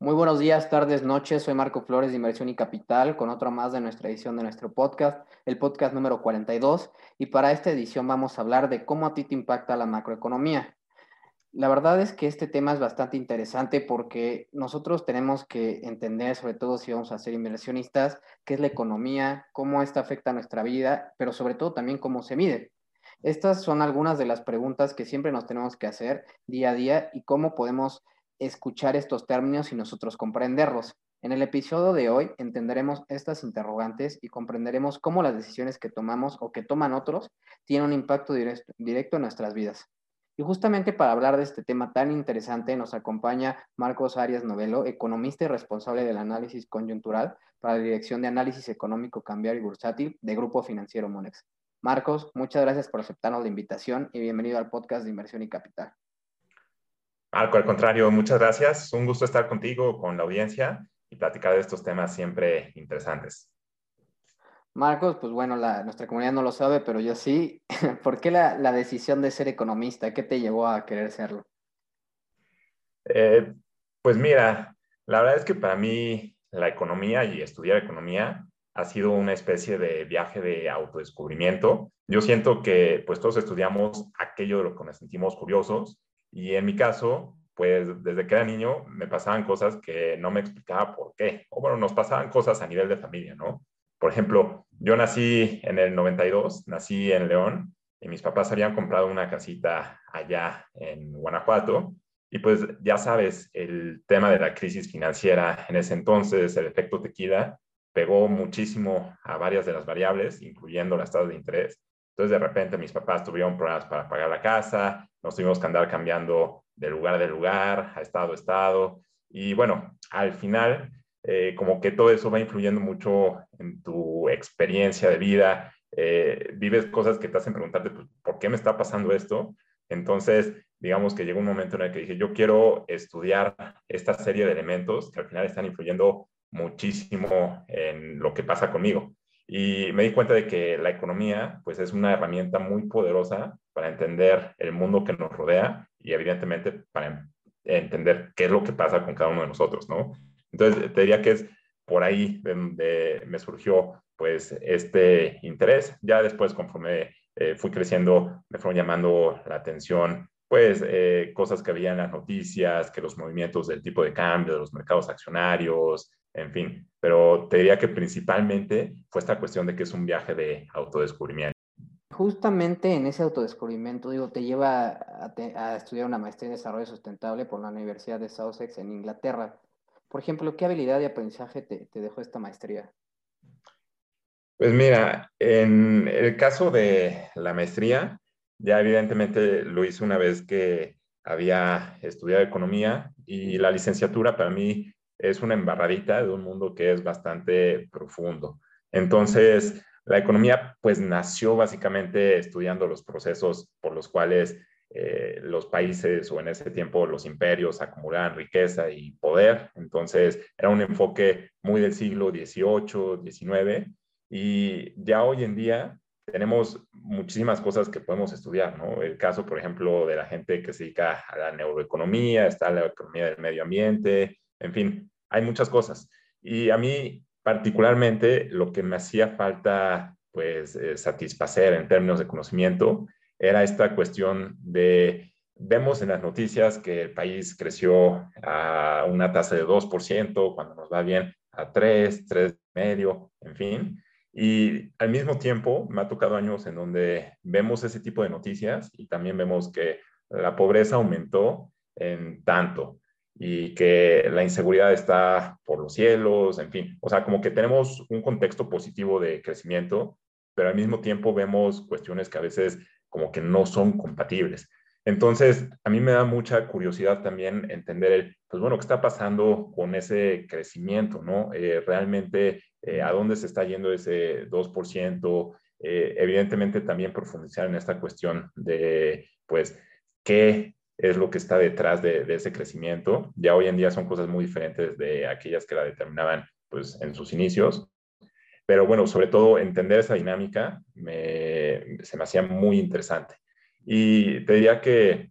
Muy buenos días, tardes, noches. Soy Marco Flores de Inversión y Capital con otro más de nuestra edición de nuestro podcast, el podcast número 42. Y para esta edición vamos a hablar de cómo a ti te impacta la macroeconomía. La verdad es que este tema es bastante interesante porque nosotros tenemos que entender, sobre todo si vamos a ser inversionistas, qué es la economía, cómo esta afecta a nuestra vida, pero sobre todo también cómo se mide. Estas son algunas de las preguntas que siempre nos tenemos que hacer día a día y cómo podemos escuchar estos términos y nosotros comprenderlos. En el episodio de hoy entenderemos estas interrogantes y comprenderemos cómo las decisiones que tomamos o que toman otros tienen un impacto directo, en nuestras vidas. Y justamente para hablar de este tema tan interesante nos acompaña Marcos Arias Novelo, economista y responsable del análisis coyuntural para la Dirección de Análisis Económico Cambiario y Bursátil de Grupo Financiero Monex. Marcos, muchas gracias por aceptarnos la invitación y bienvenido al podcast de Inversión y Capital. Marco, al contrario, muchas gracias. Un gusto estar contigo, con la audiencia y platicar de estos temas siempre interesantes. Marcos, pues bueno, nuestra comunidad no lo sabe, pero yo sí. ¿Por qué la, decisión de ser economista? ¿Qué te llevó a querer serlo? Eh, pues mira, la verdad es que para mí la economía y estudiar economía ha sido una especie de viaje de autodescubrimiento. Yo siento que pues todos estudiamos aquello de lo que nos sentimos curiosos y en mi caso, pues desde que era niño me pasaban cosas que no me explicaba por qué. O bueno, nos pasaban cosas a nivel de familia, ¿no? Por ejemplo, yo nací en el 92, nací en León y mis papás habían comprado una casita allá en Guanajuato. Y pues ya sabes, el tema de la crisis financiera en ese entonces, el efecto tequila, pegó muchísimo a varias de las variables, incluyendo las tasas de interés. Entonces, de repente, mis papás tuvieron problemas para pagar la casa, nos tuvimos que andar cambiando de lugar de lugar, a estado a estado. Y bueno, al final, eh, como que todo eso va influyendo mucho en tu experiencia de vida. Eh, vives cosas que te hacen preguntarte, pues, ¿por qué me está pasando esto? Entonces, digamos que llegó un momento en el que dije, yo quiero estudiar esta serie de elementos que al final están influyendo muchísimo en lo que pasa conmigo. Y me di cuenta de que la economía, pues es una herramienta muy poderosa para entender el mundo que nos rodea y evidentemente para entender qué es lo que pasa con cada uno de nosotros, ¿no? Entonces, te diría que es por ahí donde me surgió pues este interés. Ya después, conforme eh, fui creciendo, me fueron llamando la atención pues eh, cosas que había en las noticias, que los movimientos del tipo de cambio, de los mercados accionarios, en fin, pero te diría que principalmente fue esta cuestión de que es un viaje de autodescubrimiento. Justamente en ese autodescubrimiento, digo, te lleva a, estudiar una maestría en desarrollo sustentable por la Universidad de Sussex en Inglaterra. Por ejemplo, ¿qué habilidad de aprendizaje te, te dejó esta maestría? Pues mira, en el caso de la maestría, ya evidentemente lo hice una vez que había estudiado economía y la licenciatura para mí es una embarradita de un mundo que es bastante profundo. Entonces, la economía pues nació básicamente estudiando los procesos por los cuales eh, los países o en ese tiempo los imperios acumulaban riqueza y poder. Entonces, era un enfoque muy del siglo XVIII, XIX y ya hoy en día tenemos muchísimas cosas que podemos estudiar, ¿no? El caso, por ejemplo, de la gente que se dedica a la neuroeconomía, está la economía del medio ambiente, en fin, hay muchas cosas. Y a mí particularmente lo que me hacía falta pues eh, satisfacer en términos de conocimiento era esta cuestión de, vemos en las noticias que el país creció a una tasa de 2%, cuando nos va bien a 3, 3,5, en fin. Y al mismo tiempo me ha tocado años en donde vemos ese tipo de noticias y también vemos que la pobreza aumentó en tanto y que la inseguridad está por los cielos, en fin, o sea, como que tenemos un contexto positivo de crecimiento, pero al mismo tiempo vemos cuestiones que a veces como que no son compatibles. Entonces, a mí me da mucha curiosidad también entender, el, pues bueno, qué está pasando con ese crecimiento, ¿no? Eh, realmente, eh, ¿a dónde se está yendo ese 2%? Eh, evidentemente, también profundizar en esta cuestión de, pues, qué es lo que está detrás de, ese crecimiento. Ya hoy en día son cosas muy diferentes de aquellas que la determinaban pues, en sus inicios. Pero bueno, sobre todo entender esa dinámica se me hacía muy interesante. Y te diría que,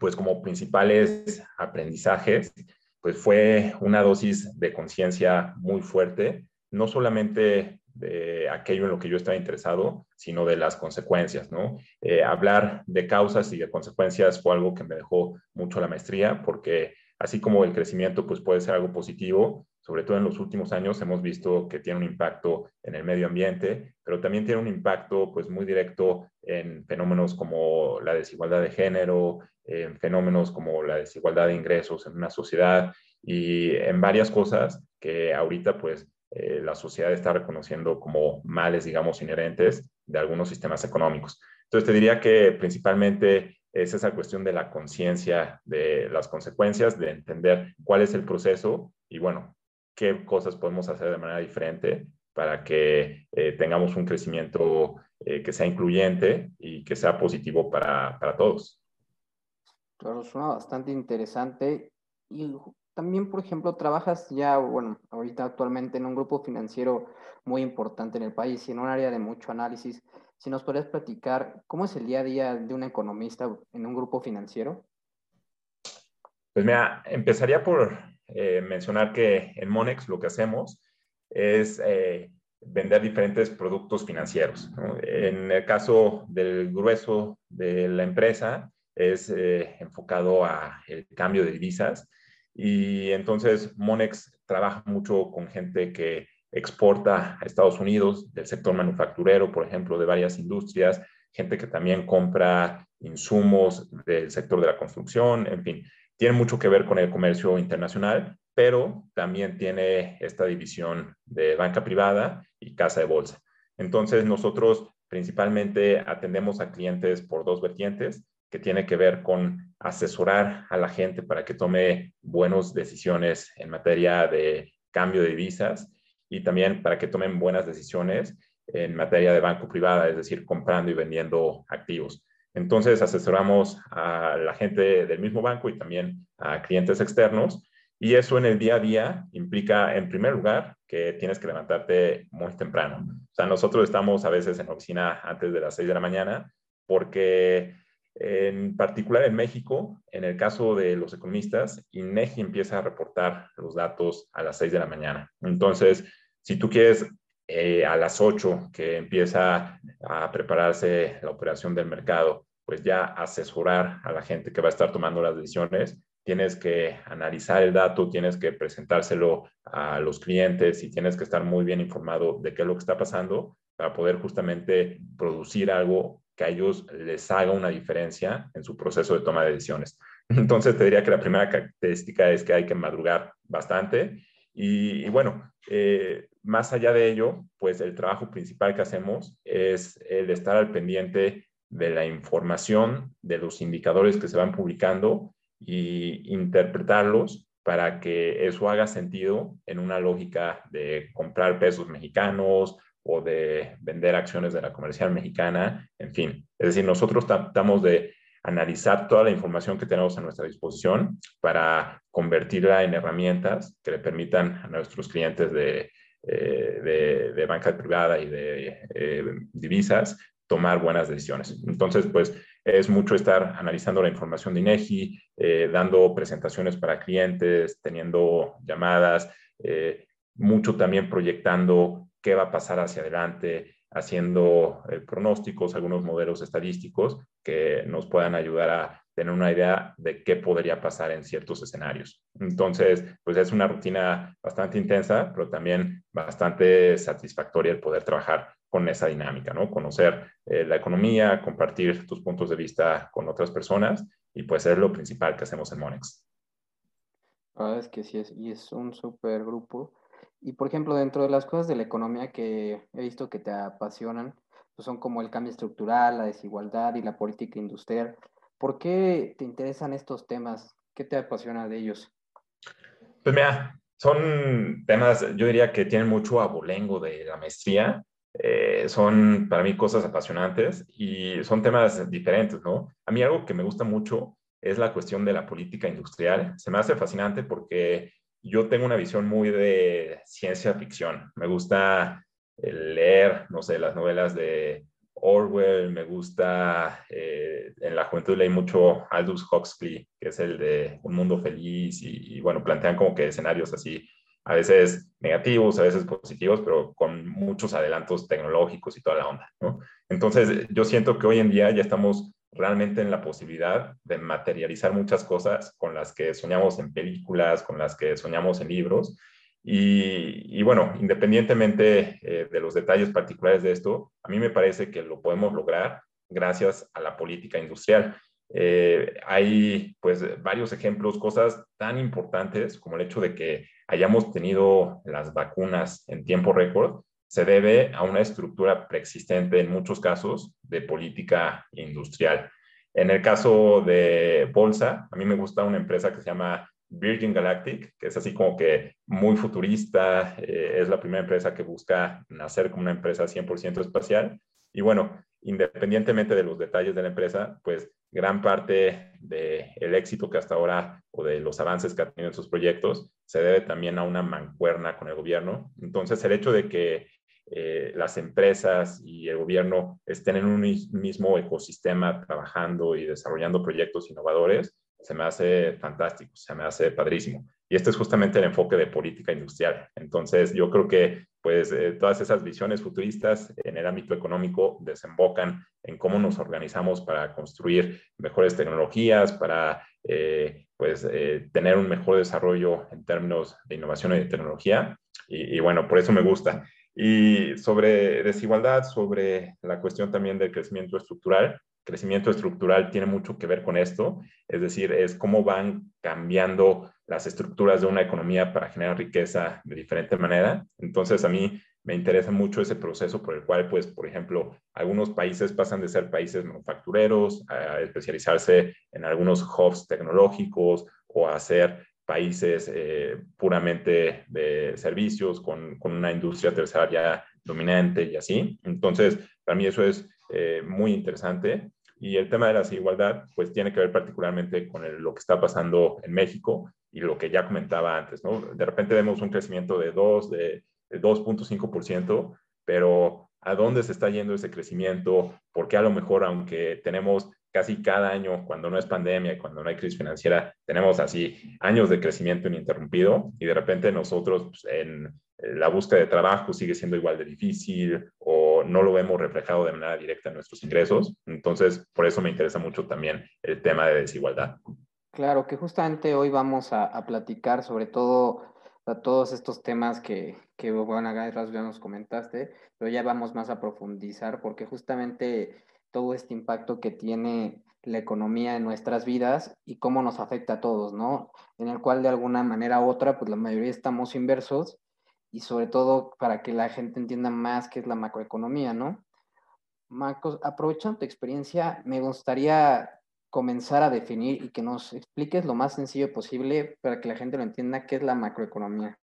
pues como principales aprendizajes, pues fue una dosis de conciencia muy fuerte, no solamente de aquello en lo que yo estaba interesado, sino de las consecuencias, ¿no? Eh, hablar de causas y de consecuencias fue algo que me dejó mucho la maestría, porque así como el crecimiento pues puede ser algo positivo, sobre todo en los últimos años hemos visto que tiene un impacto en el medio ambiente, pero también tiene un impacto pues muy directo en fenómenos como la desigualdad de género, en fenómenos como la desigualdad de ingresos en una sociedad y en varias cosas que ahorita pues eh, la sociedad está reconociendo como males, digamos, inherentes de algunos sistemas económicos. Entonces, te diría que principalmente es esa cuestión de la conciencia de las consecuencias, de entender cuál es el proceso y, bueno, qué cosas podemos hacer de manera diferente para que eh, tengamos un crecimiento eh, que sea incluyente y que sea positivo para, para todos. Claro, suena bastante interesante. Y también, por ejemplo, trabajas ya, bueno, ahorita actualmente en un grupo financiero muy importante en el país y en un área de mucho análisis. Si nos podrías platicar, ¿cómo es el día a día de un economista en un grupo financiero? Pues mira, empezaría por eh, mencionar que en Monex lo que hacemos es eh, vender diferentes productos financieros. En el caso del grueso de la empresa, es eh, enfocado a el cambio de divisas y entonces Monex trabaja mucho con gente que exporta a Estados Unidos, del sector manufacturero, por ejemplo, de varias industrias, gente que también compra insumos del sector de la construcción, en fin, tiene mucho que ver con el comercio internacional, pero también tiene esta división de banca privada y casa de bolsa. Entonces, nosotros principalmente atendemos a clientes por dos vertientes que tiene que ver con asesorar a la gente para que tome buenas decisiones en materia de cambio de divisas y también para que tomen buenas decisiones en materia de banco privada, es decir, comprando y vendiendo activos. Entonces, asesoramos a la gente del mismo banco y también a clientes externos. Y eso en el día a día implica, en primer lugar, que tienes que levantarte muy temprano. O sea, nosotros estamos a veces en la oficina antes de las 6 de la mañana porque en particular en México, en el caso de los economistas, INEGI empieza a reportar los datos a las 6 de la mañana. Entonces, si tú quieres eh, a las 8 que empieza a prepararse la operación del mercado, pues ya asesorar a la gente que va a estar tomando las decisiones, tienes que analizar el dato, tienes que presentárselo a los clientes y tienes que estar muy bien informado de qué es lo que está pasando para poder justamente producir algo que a ellos les haga una diferencia en su proceso de toma de decisiones. Entonces, te diría que la primera característica es que hay que madrugar bastante. Y, bueno, eh, más allá de ello, pues el trabajo principal que hacemos es el estar al pendiente de la información, de los indicadores que se van publicando y interpretarlos para que eso haga sentido en una lógica de comprar pesos mexicanos, o de vender acciones de la comercial mexicana, en fin. Es decir, nosotros tratamos de analizar toda la información que tenemos a nuestra disposición para convertirla en herramientas que le permitan a nuestros clientes de, eh, de, banca privada y de eh, divisas tomar buenas decisiones. Entonces, pues es mucho estar analizando la información de INEGI, eh, dando presentaciones para clientes, teniendo llamadas, mucho también proyectando qué va a pasar hacia adelante, haciendo eh, pronósticos, algunos modelos estadísticos que nos puedan ayudar a tener una idea de qué podría pasar en ciertos escenarios. Entonces, pues es una rutina bastante intensa, pero también bastante satisfactoria el poder trabajar con esa dinámica, ¿no? Conocer eh, la economía, compartir tus puntos de vista con otras personas y pues es lo principal que hacemos en Monex. Ah, es que sí, es, y es un súper grupo y por ejemplo, dentro de las cosas de la economía que he visto que te apasionan, pues son como el cambio estructural, la desigualdad y la política industrial. ¿Por qué te interesan estos temas? ¿Qué te apasiona de ellos? Pues mira, son temas, yo diría que tienen mucho abolengo de la maestría. Eh, son para mí cosas apasionantes y son temas diferentes, ¿no? A mí algo que me gusta mucho es la cuestión de la política industrial. Se me hace fascinante porque yo tengo una visión muy de ciencia ficción. Me gusta leer, no sé, las novelas de Orwell, me gusta, eh, en la juventud leí mucho Aldous Huxley, que es el de Un Mundo Feliz, y, bueno, plantean como que escenarios así, a veces negativos, a veces positivos, pero con muchos adelantos tecnológicos y toda la onda. Entonces, yo siento que hoy en día ya estamos realmente en la posibilidad de materializar muchas cosas con las que soñamos en películas, con las que soñamos en libros, y, bueno, independientemente eh, de los detalles particulares de esto, a mí me parece que lo podemos lograr gracias a la política industrial. Eh, hay pues varios ejemplos, cosas tan importantes como el hecho de que hayamos tenido las vacunas en tiempo récord, se debe a una estructura preexistente en muchos casos de política industrial. En el caso de Bolsa, a mí me gusta una empresa que se llama Virgin Galactic, que es así como que muy futurista, eh, es la primera empresa que busca nacer como una empresa 100% espacial. Y bueno, independientemente de los detalles de la empresa, pues gran parte del éxito que hasta ahora o de los avances que ha tenido en sus proyectos se debe también a una mancuerna con el gobierno. Entonces, el hecho de que eh, las empresas y el gobierno estén en un mismo ecosistema trabajando y desarrollando proyectos innovadores, se me hace fantástico, se me hace padrísimo. Y este es justamente el enfoque de política industrial. Entonces, yo creo que pues eh, todas esas visiones futuristas en el ámbito económico desembocan en cómo nos organizamos para construir mejores tecnologías, para eh, pues eh, tener un mejor desarrollo en términos de innovación y de tecnología. Y, y bueno, por eso me gusta. Y sobre desigualdad, sobre la cuestión también del crecimiento estructural, crecimiento estructural tiene mucho que ver con esto, es decir, es cómo van cambiando las estructuras de una economía para generar riqueza de diferente manera. Entonces, a mí me interesa mucho ese proceso por el cual, pues, por ejemplo, algunos países pasan de ser países manufactureros a especializarse en algunos hubs tecnológicos o a ser países eh, puramente de servicios con, con, una industria terciaria dominante y así. Entonces, para mí eso es eh, muy interesante. Y el tema de la desigualdad, pues tiene que ver particularmente con lo que está pasando en México y lo que ya comentaba antes, ¿no? De repente vemos un crecimiento de 2, de, 2.5%, pero ¿a dónde se está yendo ese crecimiento? Porque a lo mejor, aunque tenemos casi cada año, cuando no es pandemia cuando no hay crisis financiera, tenemos así años de crecimiento ininterrumpido y de repente nosotros pues, en la búsqueda de trabajo sigue siendo igual de difícil o no lo vemos reflejado de manera directa en nuestros ingresos. Entonces, por eso me interesa mucho también el tema de desigualdad. Claro, que justamente hoy vamos a, platicar sobre todo a todos estos temas que, que bueno, ya nos comentaste, pero ya vamos más a profundizar porque justamente todo este impacto que tiene la economía en nuestras vidas y cómo nos afecta a todos, ¿no? En el cual de alguna manera u otra, pues la mayoría estamos inversos y sobre todo para que la gente entienda más qué es la macroeconomía, ¿no? Marcos, aprovechando tu experiencia, me gustaría comenzar a definir y que nos expliques lo más sencillo posible para que la gente lo entienda qué es la macroeconomía.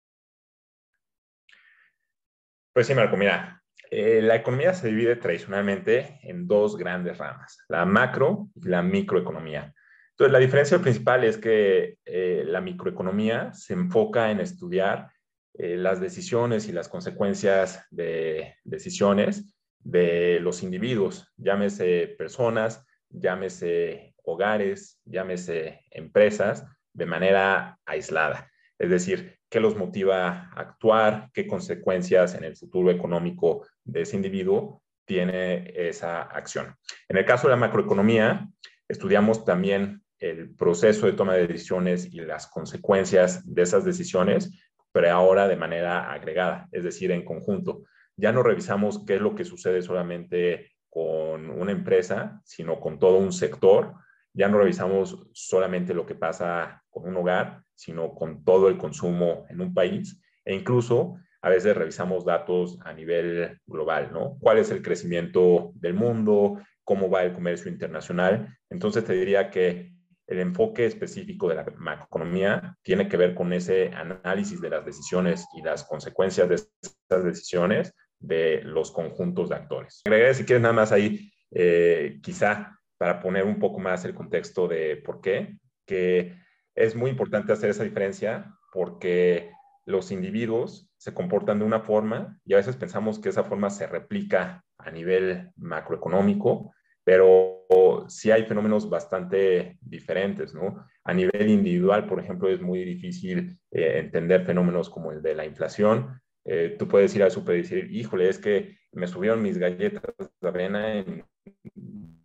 Pues sí, Marco, mira, eh, la economía se divide tradicionalmente en dos grandes ramas, la macro y la microeconomía. Entonces, la diferencia principal es que eh, la microeconomía se enfoca en estudiar eh, las decisiones y las consecuencias de decisiones de los individuos, llámese personas, llámese hogares, llámese empresas, de manera aislada. Es decir, qué los motiva a actuar, qué consecuencias en el futuro económico de ese individuo tiene esa acción. En el caso de la macroeconomía, estudiamos también el proceso de toma de decisiones y las consecuencias de esas decisiones pero ahora de manera agregada, es decir, en conjunto. Ya no revisamos qué es lo que sucede solamente con una empresa, sino con todo un sector. Ya no revisamos solamente lo que pasa con un hogar, sino con todo el consumo en un país. E incluso a veces revisamos datos a nivel global, ¿no? ¿Cuál es el crecimiento del mundo? ¿Cómo va el comercio internacional? Entonces te diría que el enfoque específico de la macroeconomía tiene que ver con ese análisis de las decisiones y las consecuencias de esas decisiones de los conjuntos de actores. Agregaré, si quieres, nada más ahí, eh, quizá para poner un poco más el contexto de por qué, que es muy importante hacer esa diferencia porque los individuos se comportan de una forma y a veces pensamos que esa forma se replica a nivel macroeconómico, pero sí hay fenómenos bastante diferentes, ¿no? A nivel individual, por ejemplo, es muy difícil eh, entender fenómenos como el de la inflación. Eh, tú puedes ir al super y decir, híjole, es que me subieron mis galletas de avena en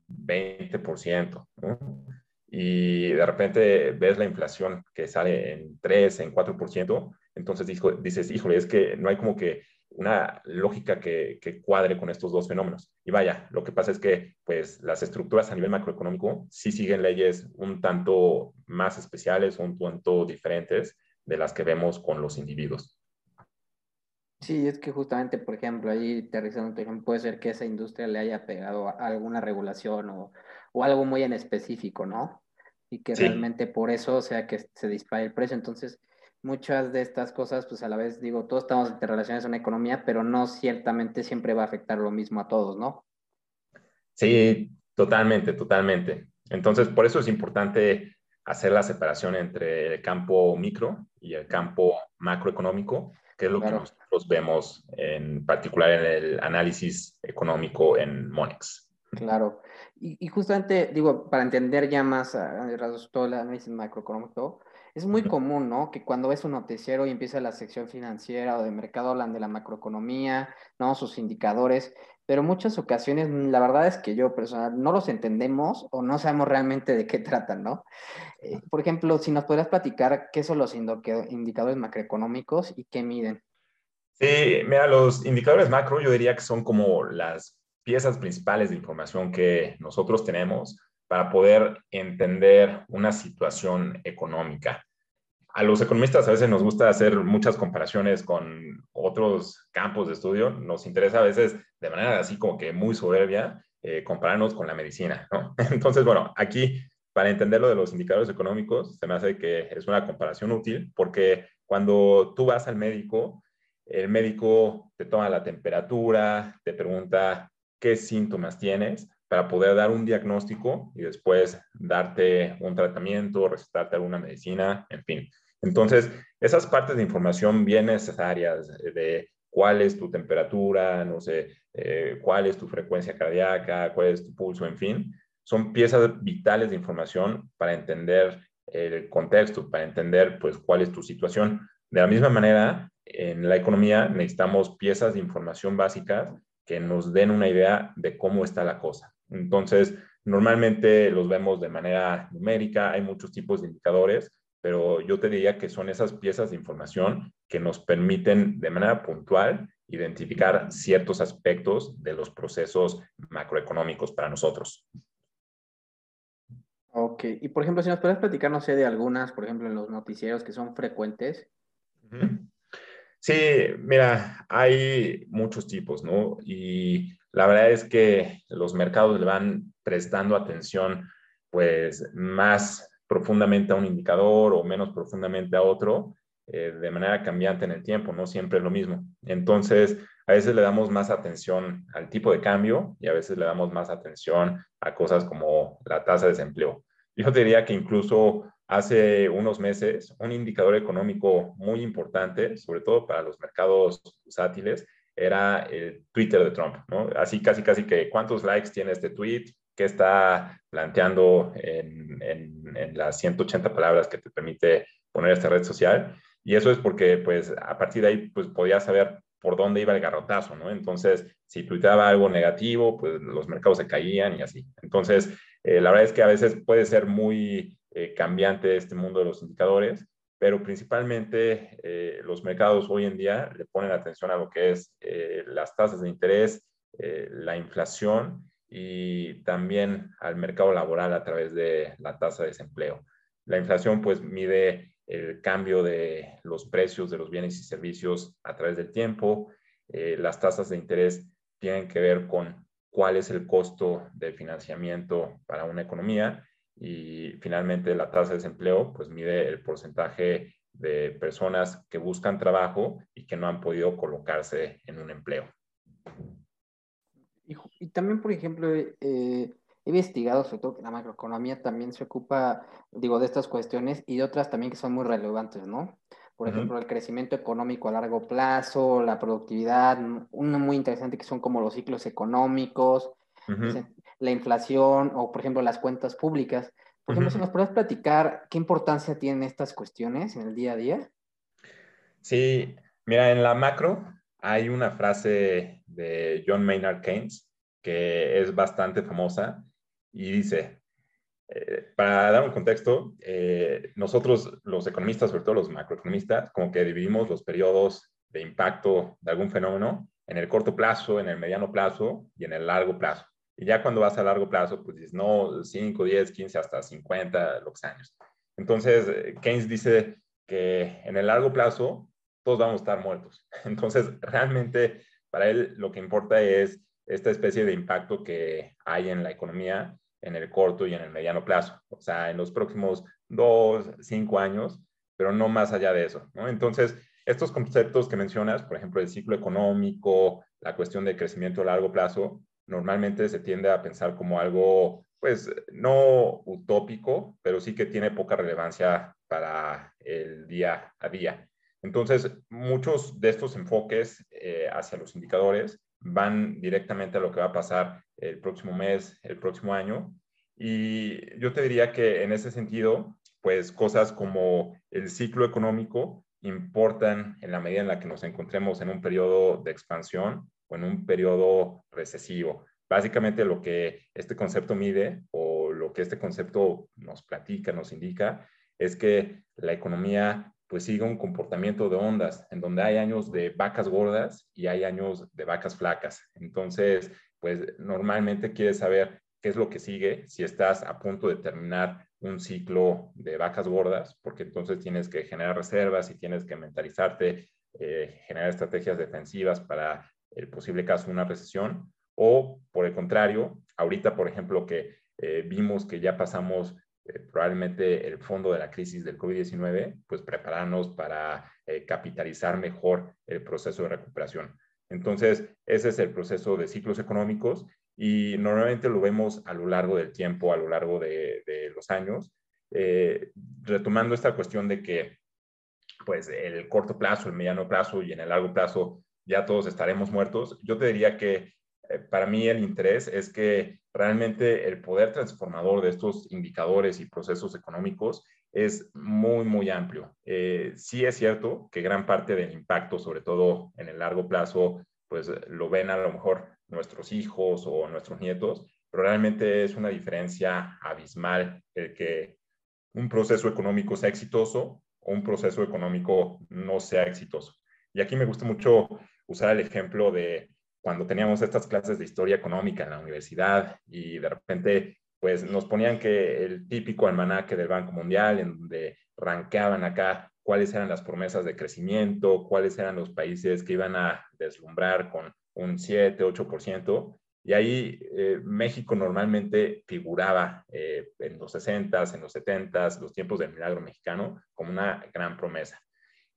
20%, ¿no? Y de repente ves la inflación que sale en 3, en 4%, entonces dices, híjole, es que no hay como que una lógica que, cuadre con estos dos fenómenos. Y vaya, lo que pasa es que pues, las estructuras a nivel macroeconómico sí siguen leyes un tanto más especiales, un tanto diferentes de las que vemos con los individuos. Sí, es que justamente, por ejemplo, ahí aterrizando tu ejemplo, puede ser que esa industria le haya pegado a alguna regulación o, o algo muy en específico, ¿no? Y que realmente por eso sea que se dispare el precio. Entonces, muchas de estas cosas, pues a la vez digo, todos estamos interrelacionados en una economía, pero no ciertamente siempre va a afectar lo mismo a todos, ¿no? Sí, totalmente, totalmente. Entonces, por eso es importante hacer la separación entre el campo micro y el campo macroeconómico, que es lo que nosotros vemos en particular en el análisis económico en Monex. Claro. Y, justamente, digo, para entender ya más a, todo el análisis macroeconómico, es muy común, ¿no? Que cuando ves un noticiero y empieza la sección financiera o de mercado hablan de la macroeconomía, ¿no? Sus indicadores, pero muchas ocasiones mm, la verdad es que yo personal no los entendemos o no sabemos realmente de qué tratan, ¿no? Eh, por ejemplo, si nos podrías platicar qué son los indicadores macroeconómicos y qué miden. Sí, mira, los indicadores macro yo diría que son como las piezas principales de información que nosotros tenemos para poder entender una situación económica. A los economistas a veces nos gusta hacer muchas comparaciones con otros campos de estudio. Nos interesa a veces de manera así como que muy soberbia eh, compararnos con la medicina. Entonces, bueno, aquí para entender lo de los indicadores económicos, se me hace que es una comparación útil porque cuando tú vas al médico, el médico te toma la temperatura, te pregunta qué síntomas tienes para poder dar un diagnóstico y después darte un tratamiento, recetarte alguna medicina, en fin. Entonces, esas partes de información bien necesarias de cuál es tu temperatura, no sé, eh, cuál es tu frecuencia cardíaca, cuál es tu pulso, en fin, son piezas vitales de información para entender el contexto, para entender pues cuál es tu situación. De la misma manera, en la economía necesitamos piezas de información básicas que nos den una idea de cómo está la cosa. Entonces, normalmente los vemos de manera numérica, hay muchos tipos de indicadores, pero yo te diría que son esas piezas de información que nos permiten de manera puntual identificar ciertos aspectos de los procesos macroeconómicos para nosotros. Ok, y por ejemplo, si nos puedes platicar, no sé, de algunas, por ejemplo, en los noticieros que son frecuentes. Sí, mira, hay muchos tipos, ¿no? Y la verdad es que los mercados le van prestando atención pues más profundamente a un indicador o menos profundamente a otro eh, de manera cambiante en el tiempo, no siempre es lo mismo. Entonces, a veces le damos más atención al tipo de cambio y a veces le damos más atención a cosas como la tasa de desempleo. Yo diría que incluso hace unos meses un indicador económico muy importante, sobre todo para los mercados usátiles, era el Twitter de Trump. Así casi, casi que cuántos likes tiene este tweet, qué está planteando en, en, las 180 palabras que te permite poner esta red social. Y eso es porque, pues, a partir de ahí, pues, podías saber por dónde iba el garrotazo, ¿no? Entonces, si tuiteaba algo negativo, pues los mercados se caían y así. Entonces, eh, la verdad es que a veces puede ser muy eh, cambiante este mundo de los indicadores, pero principalmente eh, los mercados hoy en día le ponen atención a lo que es eh, las tasas de interés, la inflación y también al mercado laboral a través de la tasa de desempleo. La inflación pues mide el cambio de los precios de los bienes y servicios a través del tiempo. las tasas de interés tienen que ver con cuál es el costo de financiamiento para una economía y finalmente la tasa de desempleo pues mide el porcentaje de personas que buscan trabajo y que no han podido colocarse en un empleo. Y, también, por ejemplo, eh, he investigado sobre todo que la macroeconomía también se ocupa, digo, de estas cuestiones y de otras también que son muy relevantes, ¿no? por ejemplo, el crecimiento económico a largo plazo, la productividad, uno muy interesante que son como los ciclos económicos, la inflación o, por ejemplo, las cuentas públicas. Por ejemplo, si nos puedes platicar qué importancia tienen estas cuestiones en el día a día. Sí, mira, en la macro hay una frase de John Maynard Keynes que es bastante famosa y dice, eh, para dar un contexto, eh, nosotros los economistas, sobre todo los macroeconomistas, como que dividimos los periodos de impacto de algún fenómeno en el corto plazo, en el mediano plazo y en el largo plazo. Y ya cuando vas a largo plazo, pues no, 5, 10, 15, hasta 50, los años. Entonces, eh, Keynes dice que en el largo plazo todos vamos a estar muertos. Entonces, realmente para él lo que importa es esta especie de impacto que hay en la economía en el corto y en el mediano plazo, o sea, en los próximos dos, cinco años, pero no más allá de eso. Entonces, estos conceptos que mencionas, por ejemplo, el ciclo económico, la cuestión de crecimiento a largo plazo, normalmente se tiende a pensar como algo, pues, no utópico, pero sí que tiene poca relevancia para el día a día. Entonces, muchos de estos enfoques eh, hacia los indicadores van directamente a lo que va a pasar el próximo mes, el próximo año. Y yo te diría que en ese sentido, pues cosas como el ciclo económico importan en la medida en la que nos encontremos en un periodo de expansión o en un periodo recesivo. Básicamente lo que este concepto mide o lo que este concepto nos platica, nos indica, es que la economía pues sigue un comportamiento de ondas, en donde hay años de vacas gordas y hay años de vacas flacas. Entonces, pues normalmente quieres saber qué es lo que sigue si estás a punto de terminar un ciclo de vacas gordas, porque entonces tienes que generar reservas y tienes que mentalizarte, eh, generar estrategias defensivas para el posible caso de una recesión, o por el contrario, ahorita, por ejemplo, que eh, vimos que ya pasamos eh, probablemente el fondo de la crisis del COVID-19, pues prepararnos para eh, capitalizar mejor el proceso de recuperación. Entonces, ese es el proceso de ciclos económicos y normalmente lo vemos a lo largo del tiempo, a lo largo de, los años, retomando esta cuestión de que, pues, el corto plazo, el mediano plazo y en el largo plazo ya todos estaremos muertos. Yo te diría que para mí el interés es que realmente el poder transformador de estos indicadores y procesos económicos es muy, muy amplio. Eh, sí es cierto que gran parte del impacto, sobre todo en el largo plazo, pues lo ven a lo mejor nuestros hijos o nuestros nietos, pero realmente es una diferencia abismal el que un proceso económico sea exitoso o un proceso económico no sea exitoso. Y aquí me gusta mucho usar el ejemplo de cuando teníamos estas clases de historia económica en la universidad y de repente pues nos ponían que el típico almanaque del Banco Mundial en donde ranqueaban acá cuáles eran las promesas de crecimiento, cuáles eran los países que iban a deslumbrar con un 7, 8%. Y ahí eh, México normalmente figuraba eh, en los 60, en los 70, los tiempos del milagro mexicano, como una gran promesa.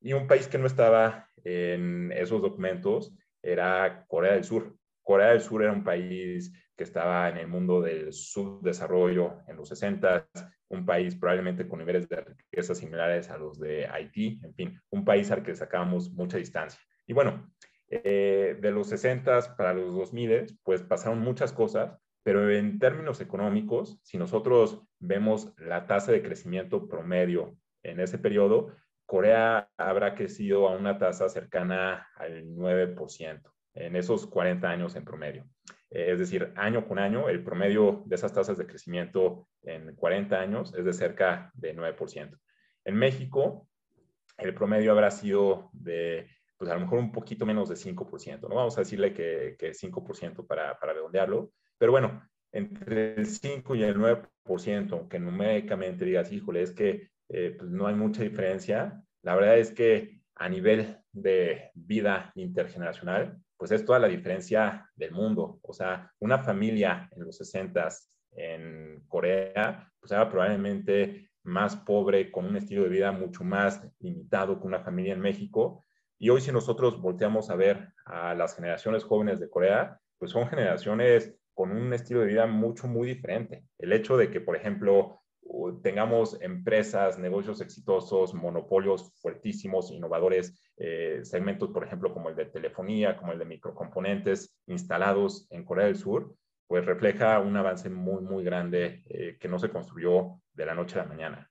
Y un país que no estaba en esos documentos era Corea del Sur. Corea del Sur era un país que estaba en el mundo del subdesarrollo en los 60, un país probablemente con niveles de riqueza similares a los de Haití, en fin, un país al que sacábamos mucha distancia. Y bueno, eh, de los 60 para los 2000, pues pasaron muchas cosas, pero en términos económicos, si nosotros vemos la tasa de crecimiento promedio en ese periodo, Corea habrá crecido a una tasa cercana al 9% en esos 40 años en promedio. Eh, es decir, año con año, el promedio de esas tasas de crecimiento en 40 años es de cerca de 9%. En México, el promedio habrá sido de, pues a lo mejor un poquito menos de 5%, ¿no? Vamos a decirle que, que 5% para, para redondearlo. Pero bueno, entre el 5 y el 9%, aunque numéricamente digas, híjole, es que eh, pues no hay mucha diferencia. La verdad es que a nivel de vida intergeneracional, pues es toda la diferencia del mundo. O sea, una familia en los 60 en Corea, pues era probablemente más pobre, con un estilo de vida mucho más limitado que una familia en México. Y hoy si nosotros volteamos a ver a las generaciones jóvenes de Corea, pues son generaciones con un estilo de vida mucho, muy diferente. El hecho de que, por ejemplo, tengamos empresas, negocios exitosos, monopolios fuertísimos, innovadores, eh, segmentos, por ejemplo, como el de telefonía, como el de microcomponentes instalados en Corea del Sur, pues refleja un avance muy, muy grande eh, que no se construyó de la noche a la mañana.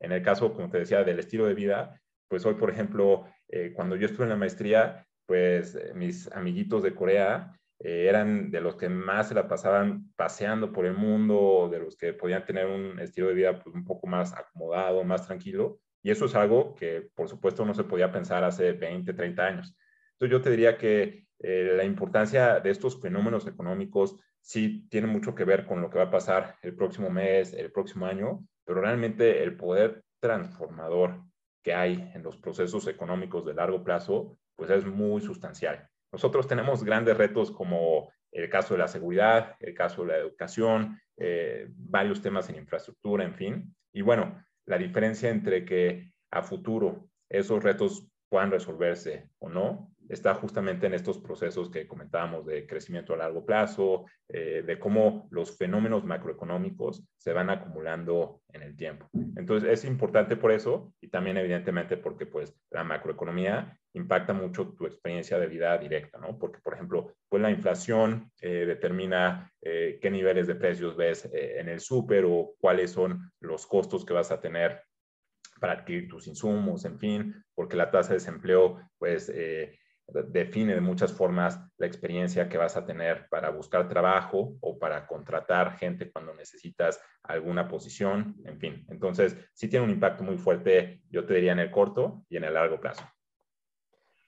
En el caso, como te decía, del estilo de vida, pues hoy, por ejemplo, eh, cuando yo estuve en la maestría, pues mis amiguitos de Corea eh, eran de los que más se la pasaban paseando por el mundo, de los que podían tener un estilo de vida pues, un poco más acomodado, más tranquilo. Y eso es algo que, por supuesto, no se podía pensar hace 20, 30 años. Entonces, yo te diría que eh, la importancia de estos fenómenos económicos sí tiene mucho que ver con lo que va a pasar el próximo mes, el próximo año, pero realmente el poder transformador que hay en los procesos económicos de largo plazo, pues es muy sustancial. Nosotros tenemos grandes retos como el caso de la seguridad, el caso de la educación, eh, varios temas en infraestructura, en fin. Y bueno, la diferencia entre que a futuro esos retos puedan resolverse o no, está justamente en estos procesos que comentábamos de crecimiento a largo plazo, eh, de cómo los fenómenos macroeconómicos se van acumulando en el tiempo. Entonces, es importante por eso y también evidentemente porque pues la macroeconomía impacta mucho tu experiencia de vida directa, ¿no? Porque, por ejemplo, pues la inflación eh, determina eh, qué niveles de precios ves en el súper o cuáles son los costos que vas a tener para adquirir tus insumos, en fin, porque la tasa de desempleo, pues, define de muchas formas la experiencia que vas a tener para buscar trabajo o para contratar gente cuando necesitas alguna posición, en fin. Entonces, sí tiene un impacto muy fuerte, yo te diría, en el corto y en el largo plazo.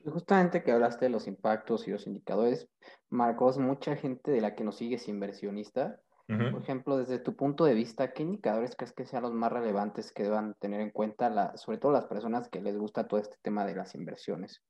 Justamente que hablaste de los impactos y los indicadores, Marcos, mucha gente de la que nos sigue es inversionista. Por ejemplo, desde tu punto de vista, ¿qué indicadores crees que sean los más relevantes que deban tener en cuenta, la, sobre todo las personas que les gusta todo este tema de las inversiones?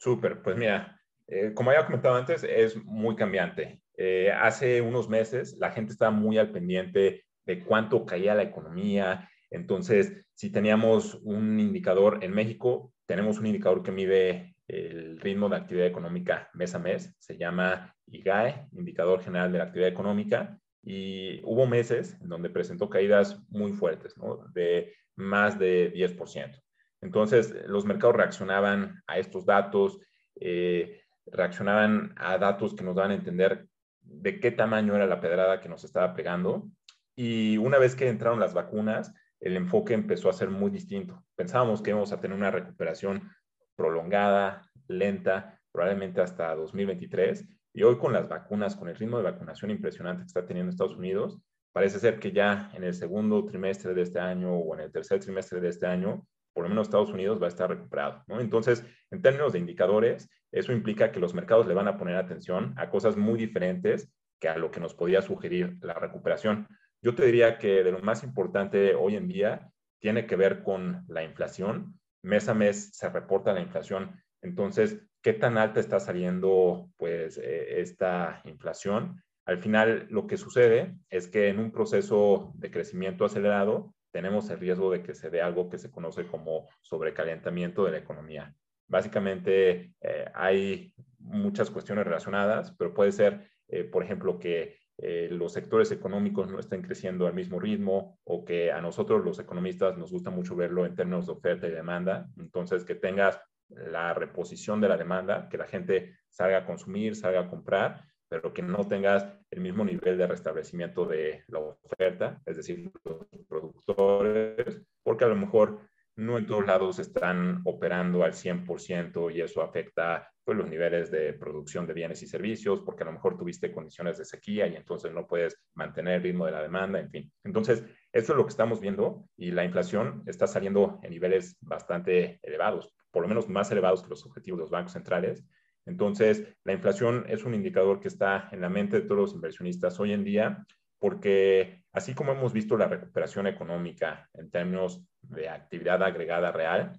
Súper, pues mira, eh, como había comentado antes, es muy cambiante. Eh, hace unos meses la gente estaba muy al pendiente de cuánto caía la economía. Entonces, si teníamos un indicador en México, tenemos un indicador que mide el ritmo de actividad económica mes a mes, se llama IGAE, Indicador General de la Actividad Económica, y hubo meses en donde presentó caídas muy fuertes, de más de 10%. Entonces, los mercados reaccionaban a estos datos, eh, reaccionaban a datos que nos daban a entender de qué tamaño era la pedrada que nos estaba pegando. Y una vez que entraron las vacunas, el enfoque empezó a ser muy distinto. Pensábamos que íbamos a tener una recuperación prolongada, lenta, probablemente hasta 2023. Y hoy con las vacunas, con el ritmo de vacunación impresionante que está teniendo Estados Unidos, parece ser que ya en el segundo trimestre de este año o en el tercer trimestre de este año por lo menos Estados Unidos va a estar recuperado. ¿no? Entonces, en términos de indicadores, eso implica que los mercados le van a poner atención a cosas muy diferentes que a lo que nos podía sugerir la recuperación. Yo te diría que de lo más importante hoy en día tiene que ver con la inflación. Mes a mes se reporta la inflación. Entonces, ¿qué tan alta está saliendo pues eh, esta inflación? Al final, lo que sucede es que en un proceso de crecimiento acelerado, tenemos el riesgo de que se dé algo que se conoce como sobrecalentamiento de la economía. Básicamente eh, hay muchas cuestiones relacionadas, pero puede ser, eh, por ejemplo, que eh, los sectores económicos no estén creciendo al mismo ritmo o que a nosotros los economistas nos gusta mucho verlo en términos de oferta y demanda. Entonces, que tengas la reposición de la demanda, que la gente salga a consumir, salga a comprar pero que no tengas el mismo nivel de restablecimiento de la oferta, es decir, los productores, porque a lo mejor no en todos lados están operando al 100% y eso afecta pues, los niveles de producción de bienes y servicios, porque a lo mejor tuviste condiciones de sequía y entonces no puedes mantener el ritmo de la demanda, en fin. Entonces, eso es lo que estamos viendo y la inflación está saliendo en niveles bastante elevados, por lo menos más elevados que los objetivos de los bancos centrales entonces, la inflación es un indicador que está en la mente de todos los inversionistas hoy en día, porque así como hemos visto la recuperación económica en términos de actividad agregada real,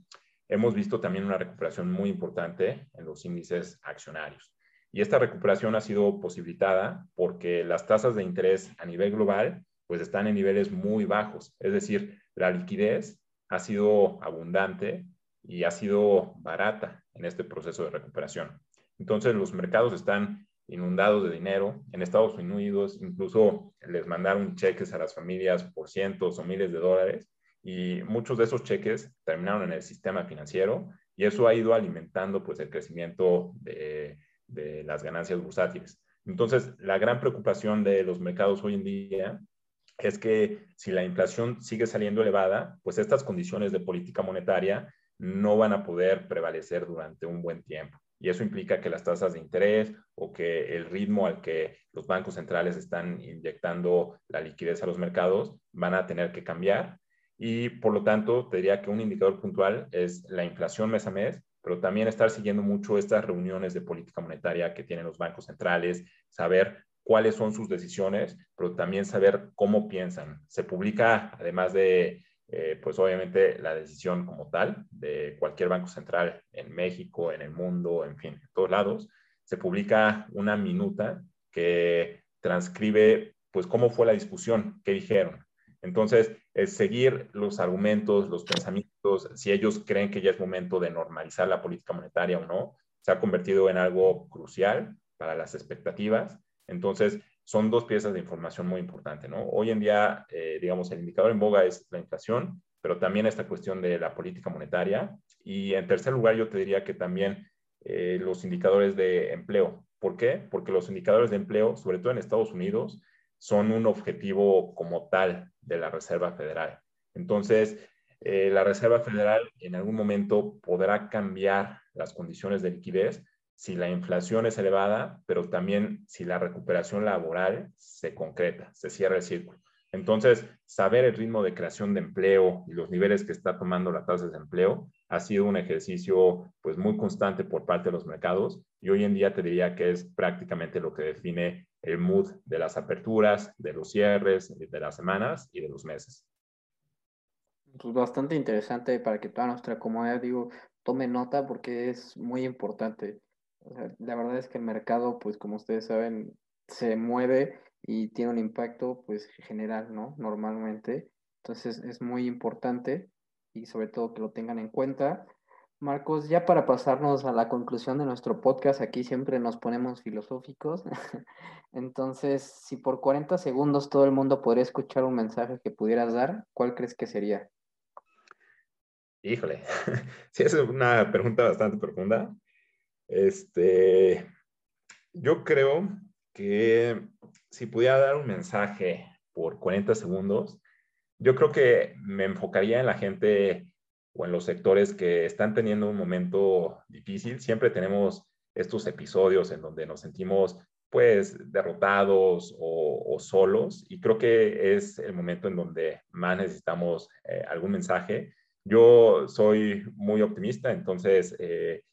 hemos visto también una recuperación muy importante en los índices accionarios. Y esta recuperación ha sido posibilitada porque las tasas de interés a nivel global pues están en niveles muy bajos. Es decir, la liquidez ha sido abundante y ha sido barata en este proceso de recuperación. Entonces los mercados están inundados de dinero. En Estados Unidos incluso les mandaron cheques a las familias por cientos o miles de dólares y muchos de esos cheques terminaron en el sistema financiero y eso ha ido alimentando pues el crecimiento de, las ganancias bursátiles. Entonces, la gran preocupación de los mercados hoy en día es que si la inflación sigue saliendo elevada, pues estas condiciones de política monetaria no van a poder prevalecer durante un buen tiempo. Y eso implica que las tasas de interés o que el ritmo al que los bancos centrales están inyectando la liquidez a los mercados van a tener que cambiar. Y por lo tanto, te diría que un indicador puntual es la inflación mes a mes, pero también estar siguiendo mucho estas reuniones de política monetaria que tienen los bancos centrales, saber cuáles son sus decisiones, pero también saber cómo piensan. Se publica, además de, eh, pues obviamente, la decisión como tal de cualquier banco central en México, en el mundo, en fin, en todos lados, se publica una minuta que transcribe, pues, cómo fue la discusión, qué dijeron. Entonces, es seguir los argumentos, los pensamientos, si ellos creen que ya es momento de normalizar la política monetaria o no, se ha convertido en algo crucial para las expectativas entonces, son dos piezas de información muy importantes, ¿no? Hoy en día, eh, digamos, el indicador en boga es la inflación, pero también esta cuestión de la política monetaria. Y en tercer lugar, yo te diría que también eh, los indicadores de empleo. ¿Por qué? Porque los indicadores de empleo, sobre todo en Estados Unidos, son un objetivo como tal de la Reserva Federal. Entonces, eh, la Reserva Federal en algún momento podrá cambiar las condiciones de liquidez si la inflación es elevada, pero también si la recuperación laboral se concreta, se cierra el círculo. Entonces, saber el ritmo de creación de empleo y los niveles que está tomando la tasa de empleo ha sido un ejercicio pues muy constante por parte de los mercados y hoy en día te diría que es prácticamente lo que define el mood de las aperturas, de los cierres, de las semanas y de los meses. Pues bastante interesante para que toda nuestra comunidad, digo, tome nota porque es muy importante la verdad es que el mercado, pues como ustedes saben, se mueve y tiene un impacto pues general, ¿no? Normalmente. Entonces es muy importante y sobre todo que lo tengan en cuenta. Marcos, ya para pasarnos a la conclusión de nuestro podcast, aquí siempre nos ponemos filosóficos. Entonces, si por 40 segundos todo el mundo podría escuchar un mensaje que pudieras dar, ¿cuál crees que sería? Híjole, sí, es una pregunta bastante profunda. Este, yo creo que si pudiera dar un mensaje por 40 segundos, yo creo que me enfocaría en la gente o en los sectores que están teniendo un momento difícil. Siempre tenemos estos episodios en donde nos sentimos pues derrotados o, solos y creo que es el momento en donde más necesitamos eh, algún mensaje. Yo soy muy optimista, entonces eh,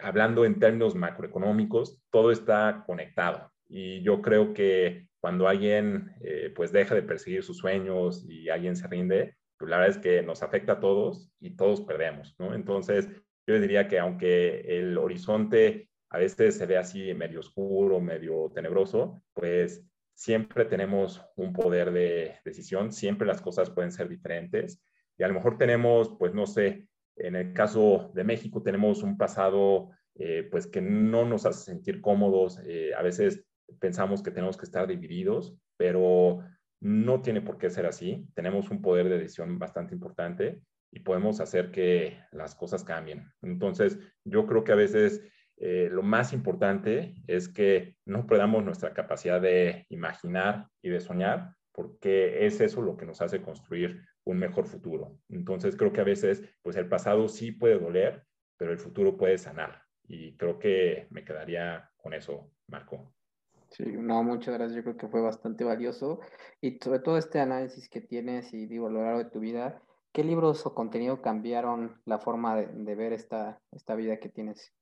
hablando en términos macroeconómicos, todo está conectado. Y yo creo que cuando alguien eh, pues deja de perseguir sus sueños y alguien se rinde, pues la verdad es que nos afecta a todos y todos perdemos, ¿no? Entonces, yo diría que aunque el horizonte a veces se ve así medio oscuro, medio tenebroso, pues siempre tenemos un poder de decisión, siempre las cosas pueden ser diferentes y a lo mejor tenemos, pues no sé, en el caso de México tenemos un pasado eh, pues que no nos hace sentir cómodos. Eh, a veces pensamos que tenemos que estar divididos, pero no tiene por qué ser así. Tenemos un poder de decisión bastante importante y podemos hacer que las cosas cambien. Entonces, yo creo que a veces eh, lo más importante es que no perdamos nuestra capacidad de imaginar y de soñar, porque es eso lo que nos hace construir un mejor futuro. Entonces creo que a veces, pues el pasado sí puede doler, pero el futuro puede sanar. Y creo que me quedaría con eso, Marco. Sí, no, muchas gracias. Yo creo que fue bastante valioso. Y sobre todo este análisis que tienes y digo a lo largo de tu vida, ¿qué libros o contenido cambiaron la forma de, ver esta, esta vida que tienes?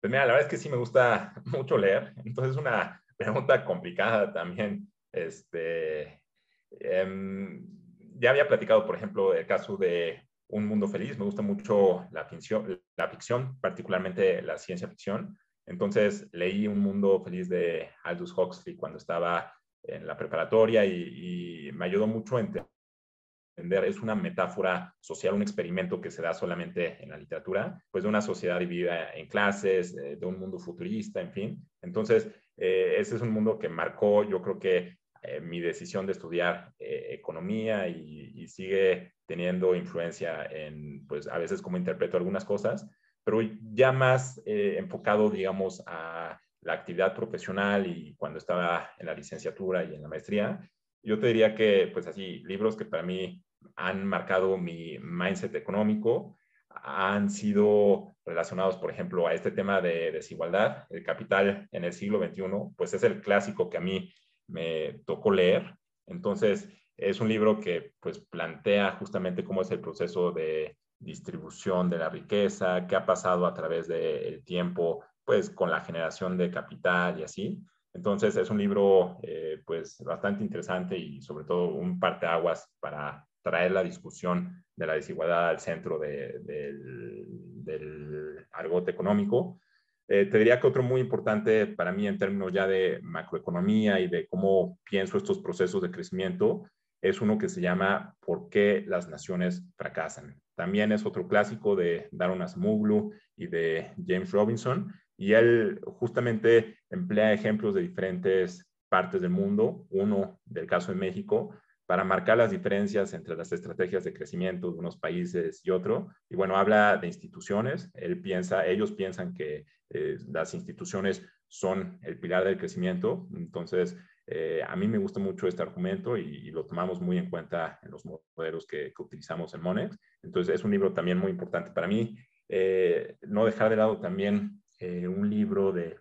Pues mira, la verdad es que sí me gusta mucho leer. Entonces, una pregunta complicada también. Este, em, ya había platicado, por ejemplo, el caso de Un Mundo Feliz. Me gusta mucho la ficción, la ficción, particularmente la ciencia ficción. Entonces leí Un Mundo Feliz de Aldous Huxley cuando estaba en la preparatoria y, me ayudó mucho a entender es una metáfora social, un experimento que se da solamente en la literatura, pues de una sociedad dividida en clases, eh, de un mundo futurista, en fin. Entonces, eh, ese es un mundo que marcó, yo creo que eh, mi decisión de estudiar economía y, y, sigue teniendo influencia en, pues a veces cómo interpreto algunas cosas, pero ya más enfocado, digamos, a la actividad profesional y cuando estaba en la licenciatura y en la maestría, yo te diría que, pues así, libros que para mí han marcado mi mindset económico han sido relacionados, por ejemplo, a este tema de desigualdad. El capital en el siglo XXI, pues es el clásico que a mí me tocó leer. Entonces, es un libro que pues plantea justamente cómo es el proceso de distribución de la riqueza, qué ha pasado a través del tiempo, pues con la generación de capital y así. Entonces es un libro eh, pues bastante interesante y sobre todo un parteaguas para traer la discusión de la desigualdad al centro del, del, argot económico. Eh, te diría que otro muy importante para mí en términos ya de macroeconomía y de cómo pienso estos procesos de crecimiento es uno que se llama ¿Por qué las naciones fracasan? También es otro clásico de Daron Acemoglu y de James Robinson y él justamente emplea ejemplos de diferentes partes del mundo, uno del caso de México, para marcar las diferencias entre las estrategias de crecimiento de unos países y otro. Y bueno, habla de instituciones. Él piensa, ellos piensan que eh, las instituciones son el pilar del crecimiento. Entonces, eh, a mí me gusta mucho este argumento y, lo tomamos muy en cuenta en los modelos que, utilizamos en Monex. Entonces, es un libro también muy importante para mí. Eh, no dejar de lado también eh, un libro de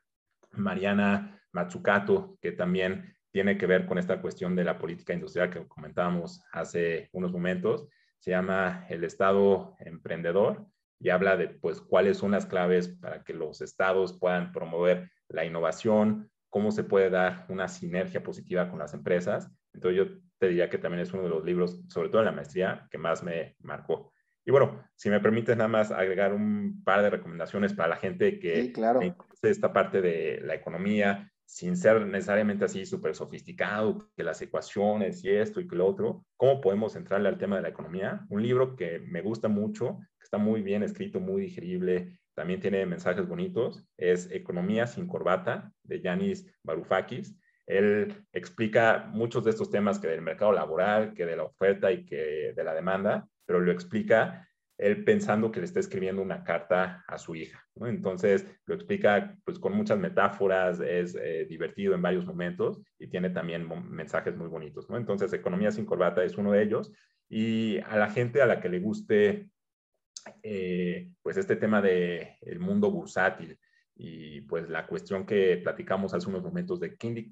Mariana Matsukato, que también tiene que ver con esta cuestión de la política industrial que comentábamos hace unos momentos. Se llama El Estado Emprendedor y habla de pues, cuáles son las claves para que los estados puedan promover la innovación, cómo se puede dar una sinergia positiva con las empresas. Entonces yo te diría que también es uno de los libros, sobre todo en la maestría, que más me marcó. Y bueno, si me permites nada más agregar un par de recomendaciones para la gente que sí, claro. esta parte de la economía, sin ser necesariamente así súper sofisticado, que las ecuaciones y esto y que lo otro, ¿cómo podemos entrarle al tema de la economía? Un libro que me gusta mucho, que está muy bien escrito, muy digerible, también tiene mensajes bonitos, es Economía sin corbata, de Yanis Varoufakis. Él explica muchos de estos temas que del mercado laboral, que de la oferta y que de la demanda, pero lo explica él pensando que le está escribiendo una carta a su hija. Entonces lo explica pues con muchas metáforas, es eh, divertido en varios momentos y tiene también mensajes muy bonitos. Entonces Economía sin corbata es uno de ellos y a la gente a la que le guste eh, pues este tema del el mundo bursátil y pues la cuestión que platicamos hace unos momentos de qué,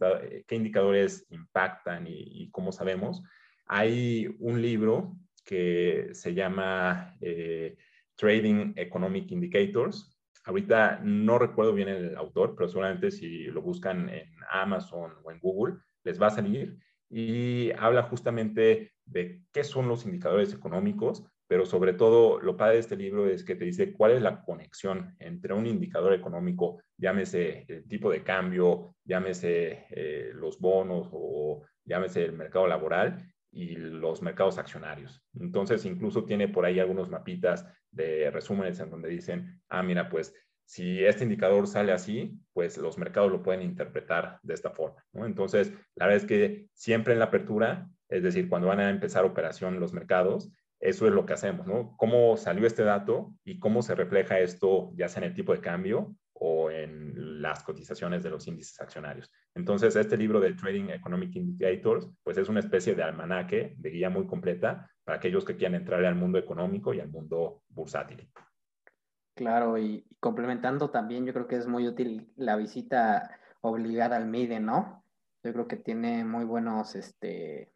qué indicadores impactan y, y cómo sabemos, hay un libro que se llama eh, Trading Economic Indicators. Ahorita no recuerdo bien el autor, pero seguramente si lo buscan en Amazon o en Google, les va a salir y habla justamente de qué son los indicadores económicos, pero sobre todo lo padre de este libro es que te dice cuál es la conexión entre un indicador económico, llámese el tipo de cambio, llámese eh, los bonos o llámese el mercado laboral y los mercados accionarios. Entonces, incluso tiene por ahí algunos mapitas de resúmenes en donde dicen, ah, mira, pues si este indicador sale así, pues los mercados lo pueden interpretar de esta forma. Entonces, la verdad es que siempre en la apertura, es decir, cuando van a empezar operación los mercados, eso es lo que hacemos, ¿no? ¿Cómo salió este dato y cómo se refleja esto, ya sea en el tipo de cambio o en las cotizaciones de los índices accionarios. Entonces, este libro de Trading Economic Indicators, pues es una especie de almanaque, de guía muy completa para aquellos que quieran entrar al mundo económico y al mundo bursátil. Claro, y, complementando también, yo creo que es muy útil la visita obligada al MIDE, ¿no? Yo creo que tiene muy buenos, este,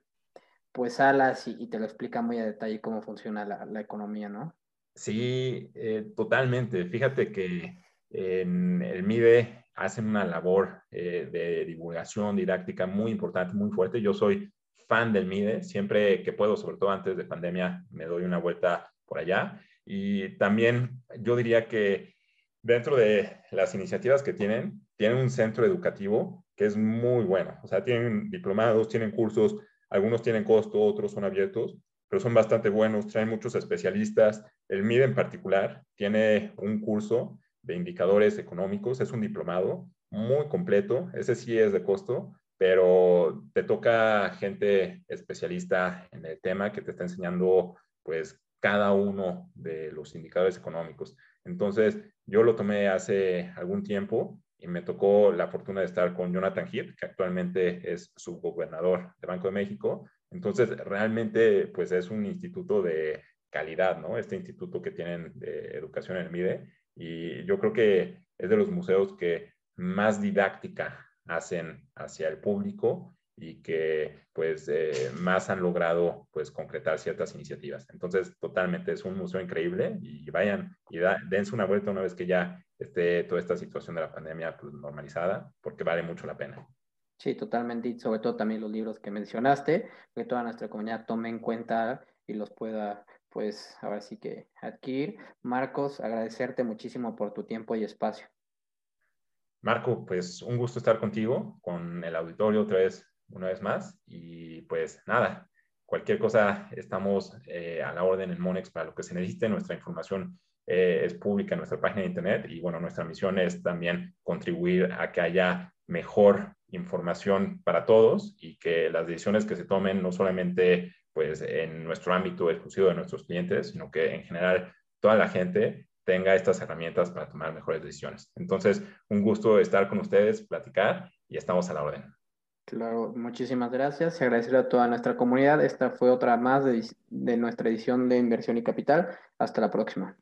pues salas y, te lo explica muy a detalle cómo funciona la, economía, ¿no? Sí, eh, totalmente. Fíjate que en el MIDE hacen una labor eh, de divulgación didáctica muy importante, muy fuerte. Yo soy fan del MIDE, siempre que puedo, sobre todo antes de pandemia, me doy una vuelta por allá. Y también yo diría que dentro de las iniciativas que tienen, tienen un centro educativo que es muy bueno. O sea, tienen diplomados, tienen cursos, algunos tienen costo, otros son abiertos, pero son bastante buenos, traen muchos especialistas. El MIDE en particular tiene un curso de indicadores económicos, es un diplomado muy completo, ese sí es de costo, pero te toca gente especialista en el tema que te está enseñando pues cada uno de los indicadores económicos. Entonces, yo lo tomé hace algún tiempo y me tocó la fortuna de estar con Jonathan Heath, que actualmente es subgobernador de Banco de México. Entonces, realmente, pues es un instituto de calidad, ¿no? Este instituto que tienen de educación en el MIDE. Y yo creo que es de los museos que más didáctica hacen hacia el público y que pues eh, más han logrado pues concretar ciertas iniciativas. Entonces, totalmente es un museo increíble y vayan y dense una vuelta una vez que ya esté toda esta situación de la pandemia pues, normalizada, porque vale mucho la pena. Sí, totalmente, y sobre todo también los libros que mencionaste, que toda nuestra comunidad tome en cuenta y los pueda, pues, ahora sí que adquirir. Marcos, agradecerte muchísimo por tu tiempo y espacio. Marco, pues un gusto estar contigo, con el auditorio otra vez, una vez más, y pues nada, cualquier cosa estamos eh, a la orden en Monex para lo que se necesite, nuestra información eh, es pública en nuestra página de internet y bueno, nuestra misión es también contribuir a que haya mejor información para todos y que las decisiones que se tomen no solamente pues en nuestro ámbito exclusivo de nuestros clientes, sino que en general toda la gente tenga estas herramientas para tomar mejores decisiones. Entonces, un gusto estar con ustedes, platicar y estamos a la orden. Claro, muchísimas gracias. Agradecer a toda nuestra comunidad. Esta fue otra más de, de nuestra edición de Inversión y Capital. Hasta la próxima.